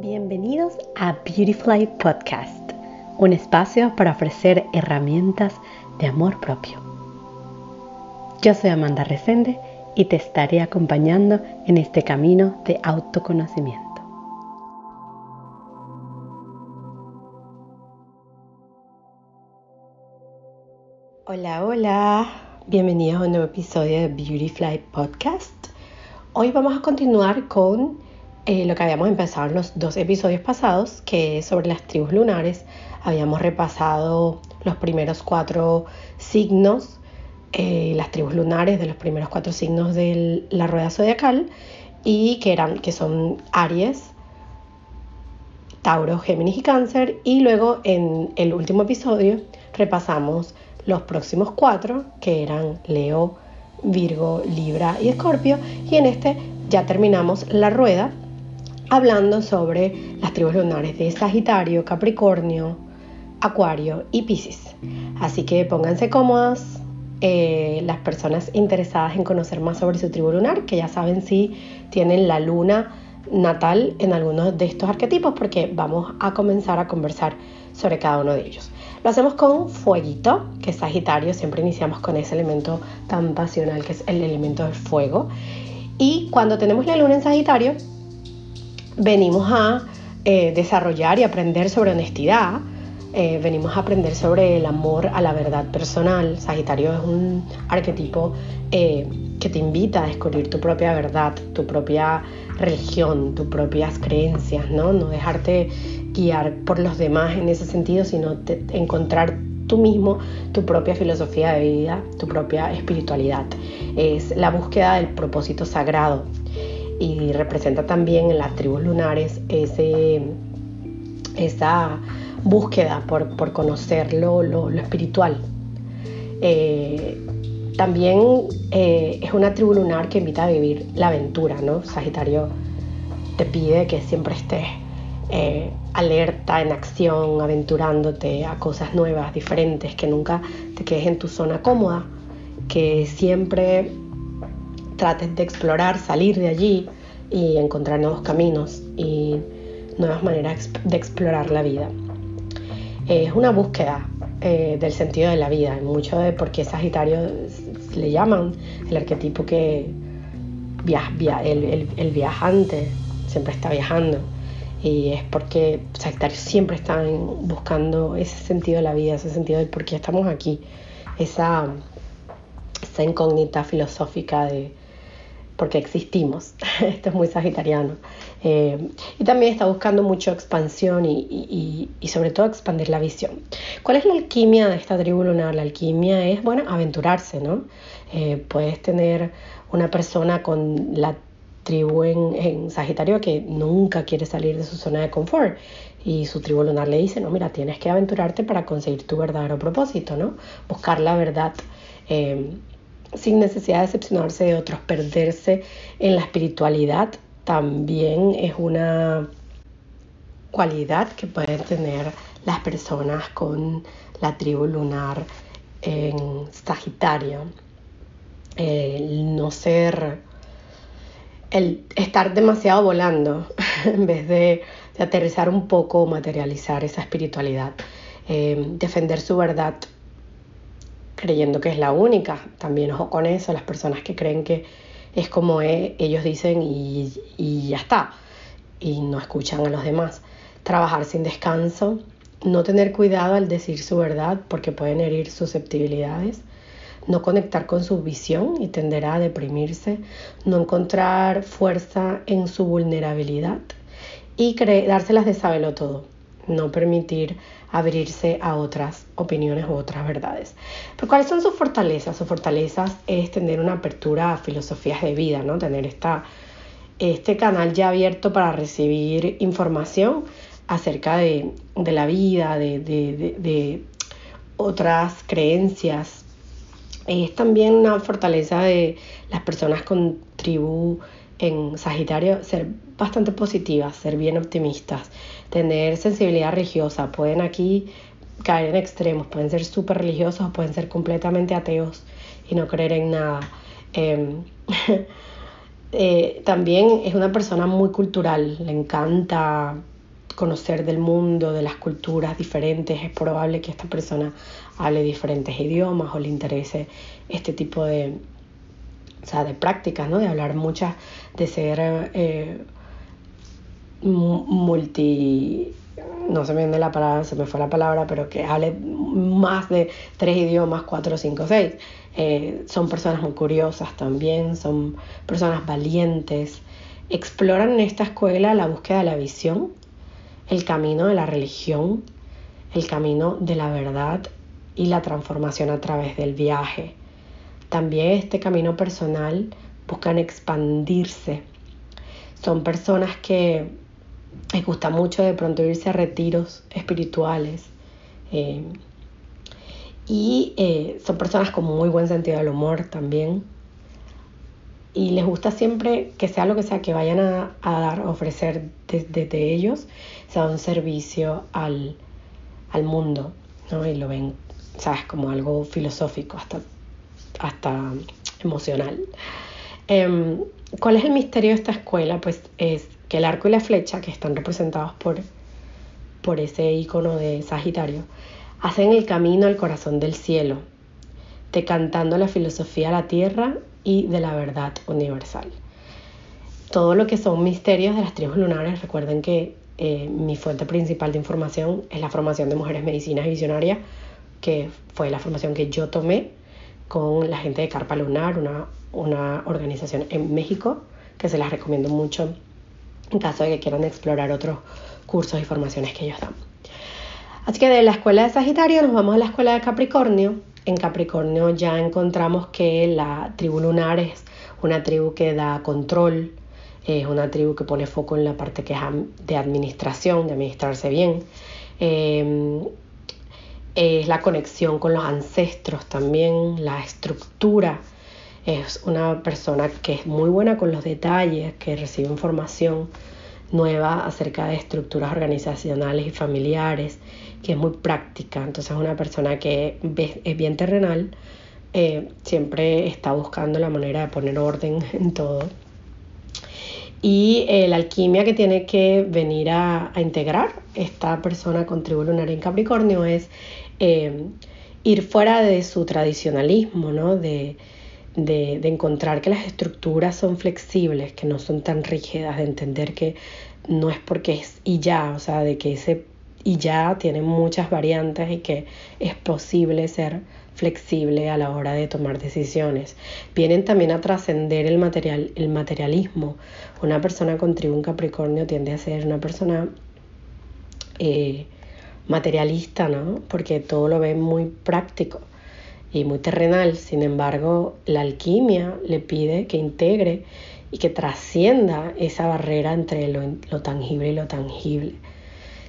Bienvenidos a Beautifly Podcast, un espacio para ofrecer herramientas de amor propio. Yo soy Amanda Resende y te estaré acompañando en este camino de autoconocimiento. Hola, hola, bienvenidos a un nuevo episodio de Beautyfly Podcast. Hoy vamos a continuar con eh, lo que habíamos empezado en los dos episodios pasados, que es sobre las tribus lunares. Habíamos repasado los primeros cuatro signos, eh, las tribus lunares de los primeros cuatro signos de la rueda zodiacal, y que, eran, que son Aries, Tauro, Géminis y Cáncer. Y luego en el último episodio repasamos los próximos cuatro, que eran Leo, Virgo, Libra y Escorpio. Y en este ya terminamos la rueda hablando sobre las tribus lunares de Sagitario, Capricornio, Acuario y Piscis. Así que pónganse cómodas. Eh, las personas interesadas en conocer más sobre su tribu lunar, que ya saben si tienen la luna natal en alguno de estos arquetipos, porque vamos a comenzar a conversar sobre cada uno de ellos. Lo hacemos con fueguito, que es Sagitario, siempre iniciamos con ese elemento tan pasional que es el elemento del fuego. Y cuando tenemos la luna en Sagitario, venimos a eh, desarrollar y aprender sobre honestidad, eh, venimos a aprender sobre el amor a la verdad personal. Sagitario es un arquetipo eh, que te invita a descubrir tu propia verdad, tu propia religión, tus propias creencias, ¿no? No dejarte guiar por los demás en ese sentido, sino encontrar tú mismo tu propia filosofía de vida, tu propia espiritualidad. Es la búsqueda del propósito sagrado y representa también en las tribus lunares ese, esa búsqueda por, por conocer lo, espiritual. Eh, también eh, es una tribu lunar que invita a vivir la aventura, ¿no? Sagitario te pide que siempre estés eh, alerta, en acción, aventurándote a cosas nuevas, diferentes, que nunca te quedes en tu zona cómoda, que siempre trates de explorar, salir de allí y encontrar nuevos caminos y nuevas maneras de explorar la vida. Es una búsqueda eh, del sentido de la vida, mucho de por qué Sagitario le llaman el arquetipo que viaja, el, viajante siempre está viajando. Y es porque Sagitario siempre está buscando ese sentido de la vida, ese sentido de por qué estamos aquí, esa, esa incógnita filosófica de porque existimos. Esto es muy sagitariano. Eh, y también está buscando mucho expansión y, sobre todo expandir la visión. ¿Cuál es la alquimia de esta tribu lunar? La alquimia es, bueno, aventurarse, ¿no? Eh, puedes tener una persona con la tribu en, en, Sagitario que nunca quiere salir de su zona de confort y su tribu lunar le dice, no, mira, tienes que aventurarte para conseguir tu verdadero propósito, ¿no? Buscar la verdad. Eh, sin necesidad de decepcionarse de otros, perderse en la espiritualidad también es una cualidad que pueden tener las personas con la tribu lunar en Sagitario. El no ser, el estar demasiado volando en vez de, aterrizar un poco o materializar esa espiritualidad. Eh, defender su verdad creyendo que es la única. También ojo con eso, las personas que creen que es como e, ellos dicen y, y ya está, y no escuchan a los demás. Trabajar sin descanso, no tener cuidado al decir su verdad porque pueden herir susceptibilidades, no conectar con su visión y tenderá a deprimirse, no encontrar fuerza en su vulnerabilidad y dárselas de saberlo todo no permitir abrirse a otras opiniones u otras verdades. Pero ¿cuáles son sus fortalezas? Sus fortalezas es tener una apertura a filosofías de vida, ¿no? Tener esta, este canal ya abierto para recibir información acerca de, la vida, de, de, otras creencias. Es también una fortaleza de las personas con tribu en Sagitario ser bastante positivas, ser bien optimistas, tener sensibilidad religiosa. Pueden aquí caer en extremos, pueden ser súper religiosos, pueden ser completamente ateos y no creer en nada. Em, Eh, también es una persona muy cultural, le encanta conocer del mundo, de las culturas diferentes. Es probable que esta persona hable diferentes idiomas o le interese este tipo de, o sea, de prácticas, ¿no? De hablar muchas, de ser eh, multi no se me viene la palabra, se me fue la palabra, pero que hable más de tres idiomas, cuatro, cinco, seis. Eh, son personas muy curiosas también, son personas valientes. Exploran en esta escuela la búsqueda de la visión, el camino de la religión, el camino de la verdad y la transformación a través del viaje. También este camino personal buscan expandirse. Son personas que les gusta mucho de pronto irse a retiros espirituales. Eh, y eh, son personas con muy buen sentido del humor también. Y les gusta siempre que sea lo que sea que vayan a, dar, ofrecer desde ellos, sea un servicio al, mundo. ¿no? Y lo ven, ¿sabes? Como algo filosófico, hasta, hasta emocional. Em, ¿Cuál es el misterio de esta escuela? Pues es que el arco y la flecha, que están representados por, por ese icono de Sagitario, hacen el camino al corazón del cielo, decantando la filosofía a la tierra y de la verdad universal. Todo lo que son misterios de las tribus lunares, recuerden que eh, mi fuente principal de información es la formación de mujeres medicinas visionarias, que fue la formación que yo tomé con la gente de Carpa Lunar, una, una organización en México, que se las recomiendo mucho en caso de que quieran explorar otros cursos y formaciones que ellos dan. Así que de la escuela de Sagitario nos vamos a la escuela de Capricornio. En Capricornio ya encontramos que la tribu lunar es una tribu que da control, es una tribu que pone foco en la parte que es de administración, de administrarse bien. Em, es la conexión con los ancestros también, la estructura es una persona que es muy buena con los detalles, que recibe información nueva acerca de estructuras organizacionales y familiares, que es muy práctica. Entonces es una persona que es bien terrenal, eh, siempre está buscando la manera de poner orden en todo. Y eh, la alquimia que tiene que venir a, integrar esta persona con tribu lunar en Capricornio es eh, ir fuera de su tradicionalismo, ¿no? De, de, encontrar que las estructuras son flexibles, que no son tan rígidas, de entender que no es porque es y ya, o sea, de que ese y ya tiene muchas variantes y que es posible ser flexible a la hora de tomar decisiones. Vienen también a trascender el, material, el materialismo. Una persona con tribu Capricornio tiende a ser una persona eh, materialista, ¿no? Porque todo lo ve muy práctico y muy terrenal. Sin embargo, la alquimia le pide que integre y que trascienda esa barrera entre lo, tangible y lo tangible.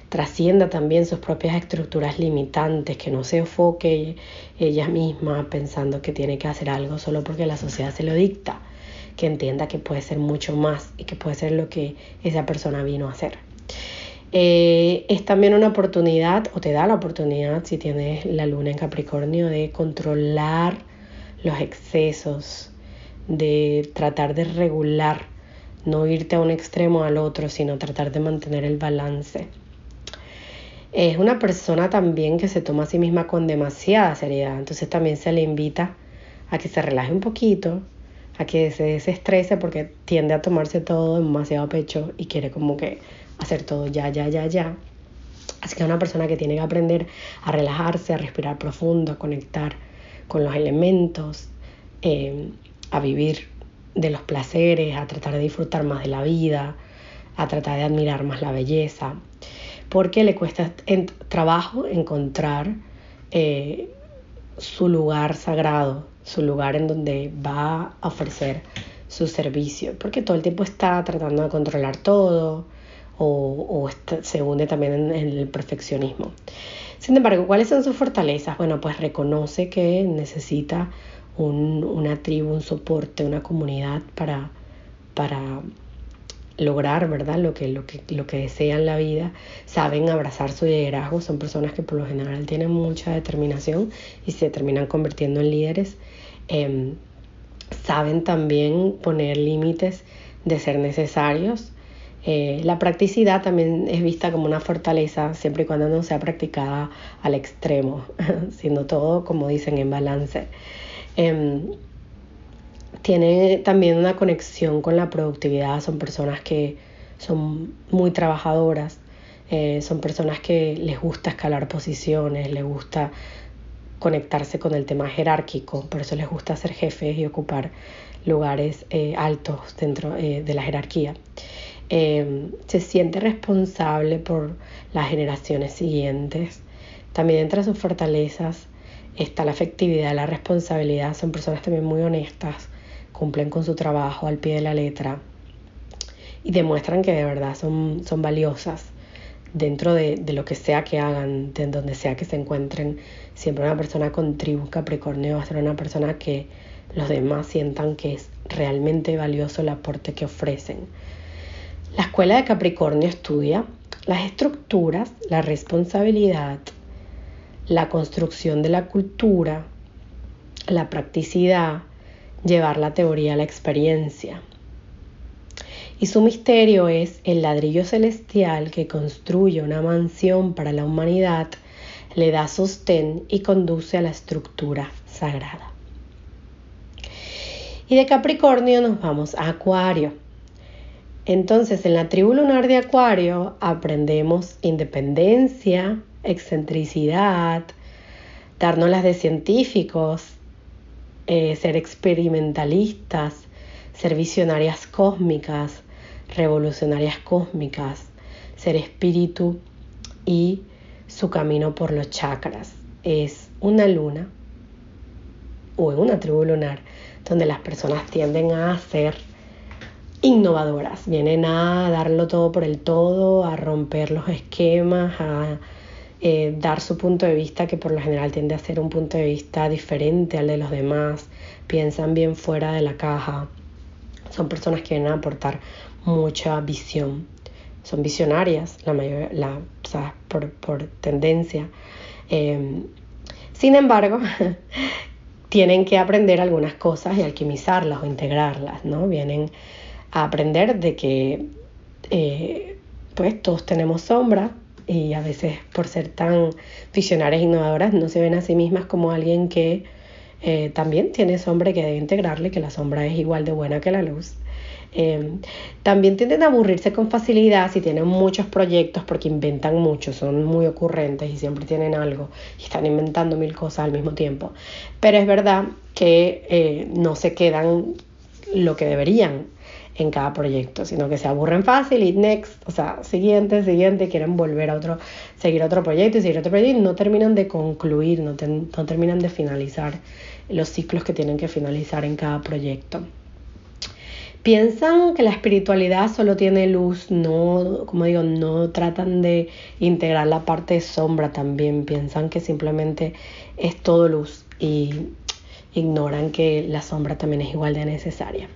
Trascienda también sus propias estructuras limitantes, que no se enfoque ella misma pensando que tiene que hacer algo solo porque la sociedad se lo dicta, que entienda que puede ser mucho más y que puede ser lo que esa persona vino a hacer. Eh, es también una oportunidad, o te da la oportunidad, si tienes la luna en Capricornio, de controlar los excesos, de tratar de regular, no irte a un extremo al otro, sino tratar de mantener el balance. Es una persona también que se toma a sí misma con demasiada seriedad, entonces también se le invita a que se relaje un poquito, a que se desestrese porque tiende a tomarse todo demasiado pecho y quiere como que hacer todo ya, ya, ya, ya. Así que es una persona que tiene que aprender a relajarse, a respirar profundo, a conectar con los elementos, eh, a vivir de los placeres, a tratar de disfrutar más de la vida, a tratar de admirar más la belleza, porque le cuesta en trabajo encontrar eh, su lugar sagrado, su lugar en donde va a ofrecer su servicio, porque todo el tiempo está tratando de controlar todo, o, se hunde también en, el perfeccionismo. Sin embargo, ¿cuáles son sus fortalezas? Bueno, pues reconoce que necesita una tribu, un soporte, una comunidad para, para lograr ¿verdad? Lo, que, lo, que, lo que desean la vida, saben abrazar su liderazgo, son personas que por lo general tienen mucha determinación y se terminan convirtiendo en líderes. Em, saben también poner límites de ser necesarios. Eh, la practicidad también es vista como una fortaleza siempre y cuando no sea practicada al extremo, siendo todo, como dicen, en balance. Em, tiene también una conexión con la productividad, son personas que son muy trabajadoras, eh, son personas que les gusta escalar posiciones, les gusta conectarse con el tema jerárquico, por eso les gusta ser jefes y ocupar lugares eh, altos dentro eh, de la jerarquía. Se siente responsable por las generaciones siguientes. También entre sus fortalezas está la afectividad, la responsabilidad. Son personas también muy honestas, cumplen con su trabajo al pie de la letra y demuestran que de verdad son, son valiosas dentro de, de, lo que sea que hagan, de donde sea que se encuentren. Siempre una persona con tribu Capricornio va a ser una persona que los demás sientan que es realmente valioso el aporte que ofrecen. La escuela de Capricornio estudia las estructuras, la responsabilidad, la construcción de la cultura, la practicidad, llevar la teoría a la experiencia. Y su misterio es el ladrillo celestial que construye una mansión para la humanidad, le da sostén y conduce a la estructura sagrada. Y de Capricornio nos vamos a Acuario. Entonces, en la tribu lunar de Acuario aprendemos independencia, excentricidad, darnos las de científicos, eh, ser experimentalistas, ser visionarias cósmicas, revolucionarias cósmicas, ser espíritu y su camino por los chakras. Es una luna o en una tribu lunar donde las personas tienden a ser innovadoras, vienen a darlo todo por el todo, a romper los esquemas, a eh, dar su punto de vista, que por lo general tiende a ser un punto de vista diferente al de los demás, piensan bien fuera de la caja, son personas que vienen a aportar mucha visión, son visionarias, la mayor, la, por, por tendencia. Em, sin embargo, tienen que aprender algunas cosas y alquimizarlas o integrarlas, ¿no? Vienen aprender de que eh, pues todos tenemos sombra, y a veces por ser tan visionarias e innovadoras no se ven a sí mismas como alguien que eh, también tiene sombra y que debe integrarle, que la sombra es igual de buena que la luz. Em, también tienden a aburrirse con facilidad si tienen muchos proyectos porque inventan mucho, son muy ocurrentes y siempre tienen algo y están inventando mil cosas al mismo tiempo. Pero es verdad que eh, no se quedan lo que deberían en cada proyecto, sino que se aburren fácil y next, o sea, siguiente, siguiente, quieren volver a otro, seguir otro proyecto y seguir otro proyecto y no terminan de concluir, no, terminan de finalizar los ciclos que tienen que finalizar en cada proyecto. Piensan que la espiritualidad solo tiene luz, no, como digo, no tratan de integrar la parte sombra también, piensan que simplemente es todo luz y ignoran que la sombra también es igual de necesaria.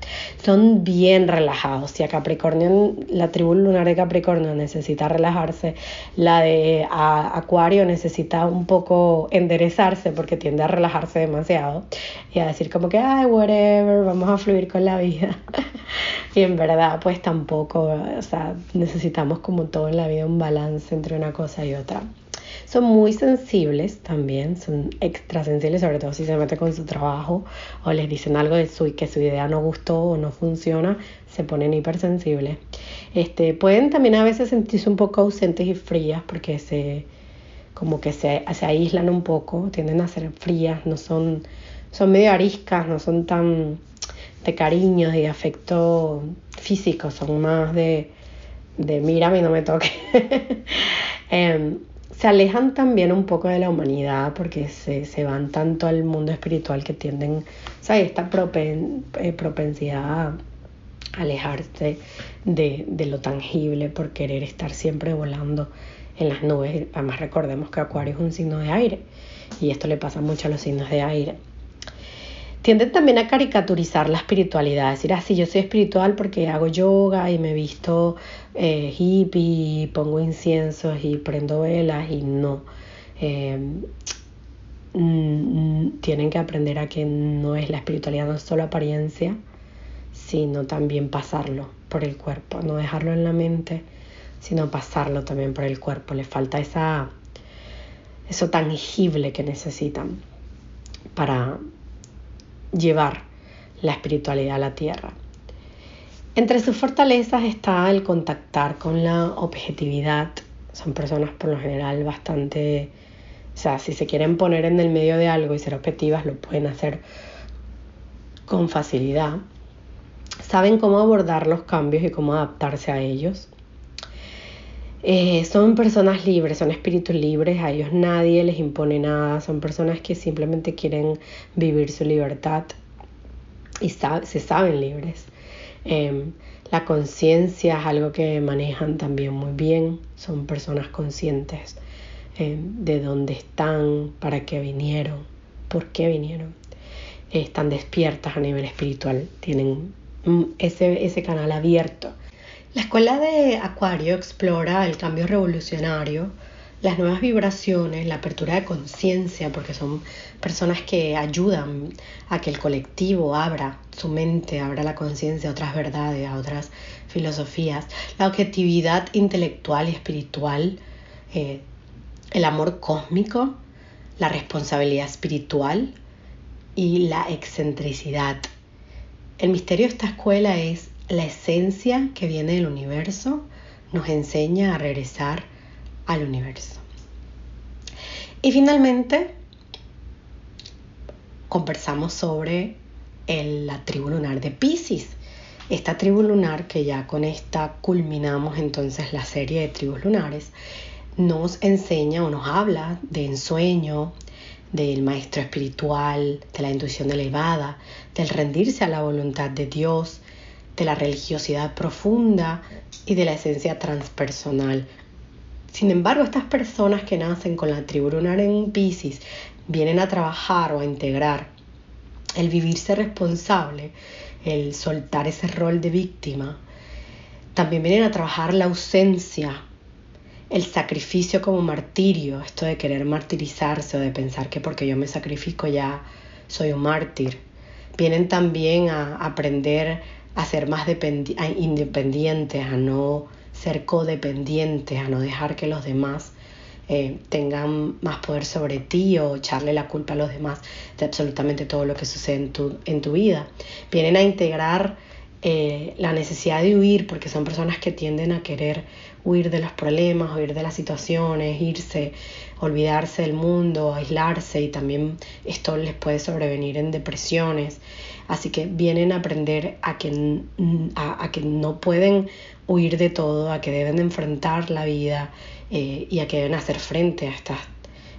Son bien relajados. Si a Capricornio, la tribu lunar de Capricornio necesita relajarse, la de Acuario necesita un poco enderezarse porque tiende a relajarse demasiado y a decir como que, ay, whatever, vamos a fluir con la vida. y en verdad, pues tampoco, o sea, necesitamos como todo en la vida un balance entre una cosa y otra. Son muy sensibles también, son extra sensibles, sobre todo si se mete con su trabajo o les dicen algo de su que su idea no gustó o no funciona, se ponen hipersensibles. Este, pueden también a veces sentirse un poco ausentes y frías porque se como que se, se aíslan un poco, tienden a ser frías, no son, son medio ariscas, no son tan de cariño de afecto físico, son más de, de mírame y no me toque. Em, se alejan también un poco de la humanidad porque se, se van tanto al mundo espiritual que tienden, sea, esta propen, eh, propensidad a alejarse de, de, lo tangible por querer estar siempre volando en las nubes. Además recordemos que Acuario es un signo de aire y esto le pasa mucho a los signos de aire tienden también a caricaturizar la espiritualidad, decir, ah, yo soy espiritual porque hago yoga y me visto eh, hippie, pongo inciensos y prendo velas y no. Em, mm, tienen que aprender a que no es la espiritualidad solo apariencia, sino también pasarlo por el cuerpo, no dejarlo en la mente, sino pasarlo también por el cuerpo. Les falta esa, eso tangible que necesitan para llevar la espiritualidad a la tierra. Entre sus fortalezas está el contactar con la objetividad. Son personas por lo general bastante, o sea, si se quieren poner en el medio de algo y ser objetivas, lo pueden hacer con facilidad saben cómo abordar los cambios y cómo adaptarse a ellos. Eh, son personas libres, son espíritus libres, a ellos nadie les impone nada, son personas que simplemente quieren vivir su libertad y se saben libres. Em, la conciencia es algo que manejan también muy bien, son personas conscientes em, de dónde están, para qué vinieron, por qué vinieron. están despiertas a nivel espiritual, tienen Mm, ese, ese canal abierto. La escuela de Acuario explora el cambio revolucionario, las nuevas vibraciones, la apertura de conciencia, porque son personas que ayudan a que el colectivo abra su mente, abra la conciencia a otras verdades, a otras filosofías, la objetividad intelectual y espiritual, eh, el amor cósmico, la responsabilidad espiritual y la excentricidad. El misterio de esta escuela es la esencia que viene del universo, nos enseña a regresar al universo. Y finalmente, conversamos sobre la tribu lunar de Pisces. Esta tribu lunar, que ya con esta culminamos entonces la serie de tribus lunares, nos enseña o nos habla de ensueño, del maestro espiritual, de la intuición elevada, del rendirse a la voluntad de Dios, de la religiosidad profunda y de la esencia transpersonal. Sin embargo, estas personas que nacen con la tribu lunar en Pisces vienen a trabajar o a integrar el vivirse responsable, el soltar ese rol de víctima. También vienen a trabajar la ausencia el sacrificio como martirio, esto de querer martirizarse o de pensar que porque yo me sacrifico ya soy un mártir. Vienen también a aprender a ser más independientes, a no ser codependientes, a no dejar que los demás eh, tengan más poder sobre ti o echarle la culpa a los demás de absolutamente todo lo que sucede en tu, en tu vida. Vienen a integrar eh, la necesidad de huir, porque son personas que tienden a querer huir de los problemas, huir de las situaciones, irse, olvidarse del mundo, aislarse y también esto les puede sobrevenir en depresiones. Así que vienen a aprender a que, a, que no pueden huir de todo, a que deben enfrentar la vida eh, y a que deben hacer frente a estas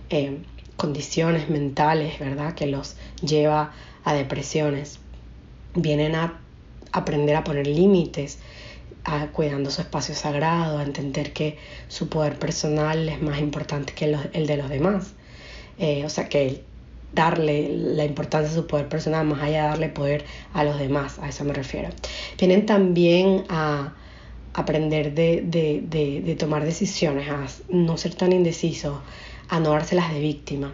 eh, condiciones mentales, ¿verdad? Que los lleva a depresiones. Vienen a aprender a poner límites, a, cuidando su espacio sagrado, a entender que su poder personal es más importante que el de los demás. Eh, o sea, que darle la importancia a su poder personal más allá de darle poder a los demás, a eso me refiero. Vienen también a aprender de, de, de, de tomar decisiones, a no ser tan indecisos, a no dárselas de víctima.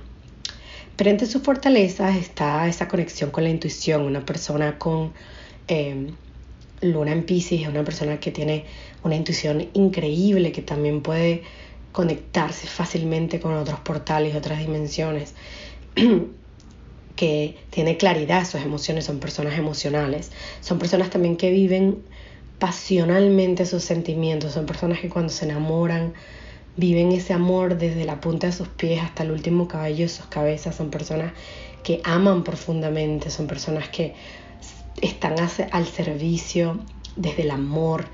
Pero entre sus fortalezas está esa conexión con la intuición, una persona con eh, Luna en Pisces es una persona que tiene una intuición increíble, que también puede conectarse fácilmente con otros portales, otras dimensiones, que tiene claridad sus emociones, son personas emocionales, son personas también que viven pasionalmente sus sentimientos, son personas que cuando se enamoran viven ese amor desde la punta de sus pies hasta el último cabello de sus cabezas, son personas que aman profundamente, son personas que están al servicio desde el amor,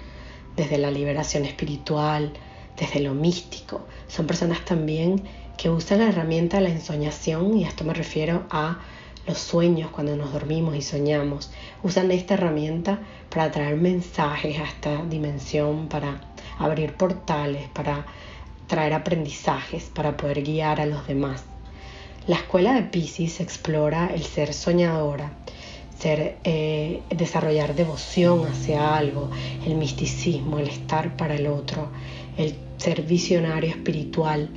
desde la liberación espiritual, desde lo místico. Son personas también que usan la herramienta de la ensoñación, y a esto me refiero a los sueños cuando nos dormimos y soñamos. Usan esta herramienta para traer mensajes a esta dimensión, para abrir portales, para traer aprendizajes, para poder guiar a los demás. La escuela de Pisces explora el ser soñadora, eh, desarrollar devoción hacia algo, el misticismo, el estar para el otro, el ser visionario espiritual,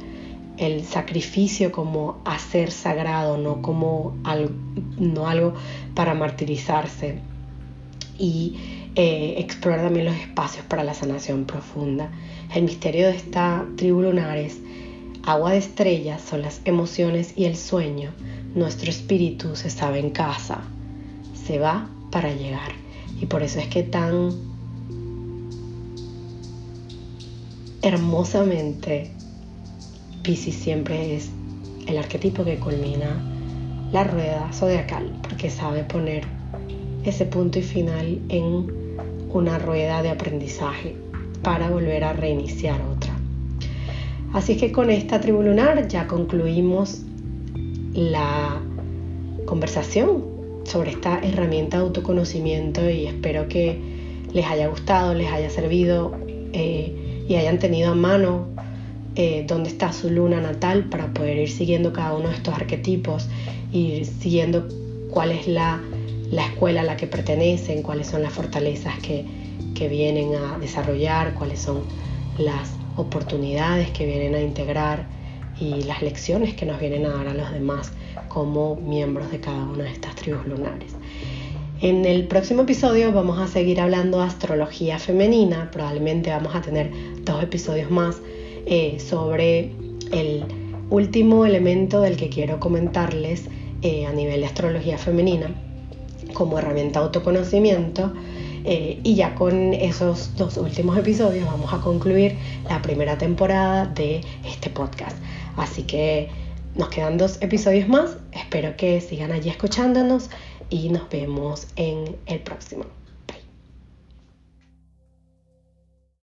el sacrificio como hacer sagrado, no como algo, no para martirizarse. Y eh, explorar también los espacios para la sanación profunda. El misterio de esta tribu lunar es agua de estrellas, son las emociones y el sueño. Nuestro espíritu se sabe en casa, se va para llegar. Y por eso es que tan hermosamente Pisces siempre es el arquetipo que culmina la rueda zodiacal, porque sabe poner ese punto y final en una rueda de aprendizaje para volver a reiniciar otra. Así que con esta tribu lunar ya concluimos la conversación sobre esta herramienta de autoconocimiento y espero que les haya gustado, les haya servido eh, y hayan tenido a mano eh, dónde está su luna natal para poder ir siguiendo cada uno de estos arquetipos, ir siguiendo cuál es la, escuela a la que pertenecen, cuáles son las fortalezas que, que vienen a desarrollar, cuáles son las oportunidades que vienen a integrar y las lecciones que nos vienen a dar a los demás como miembros de cada una de estas tribus lunares. En el próximo episodio vamos a seguir hablando de astrología femenina, probablemente vamos a tener dos episodios más eh, sobre el último elemento del que quiero comentarles eh, a nivel de astrología femenina como herramienta de autoconocimiento. Eh, y ya con esos dos últimos episodios vamos a concluir la primera temporada de este podcast. Así que nos quedan dos episodios más. Espero que sigan allí escuchándonos y nos vemos en el próximo.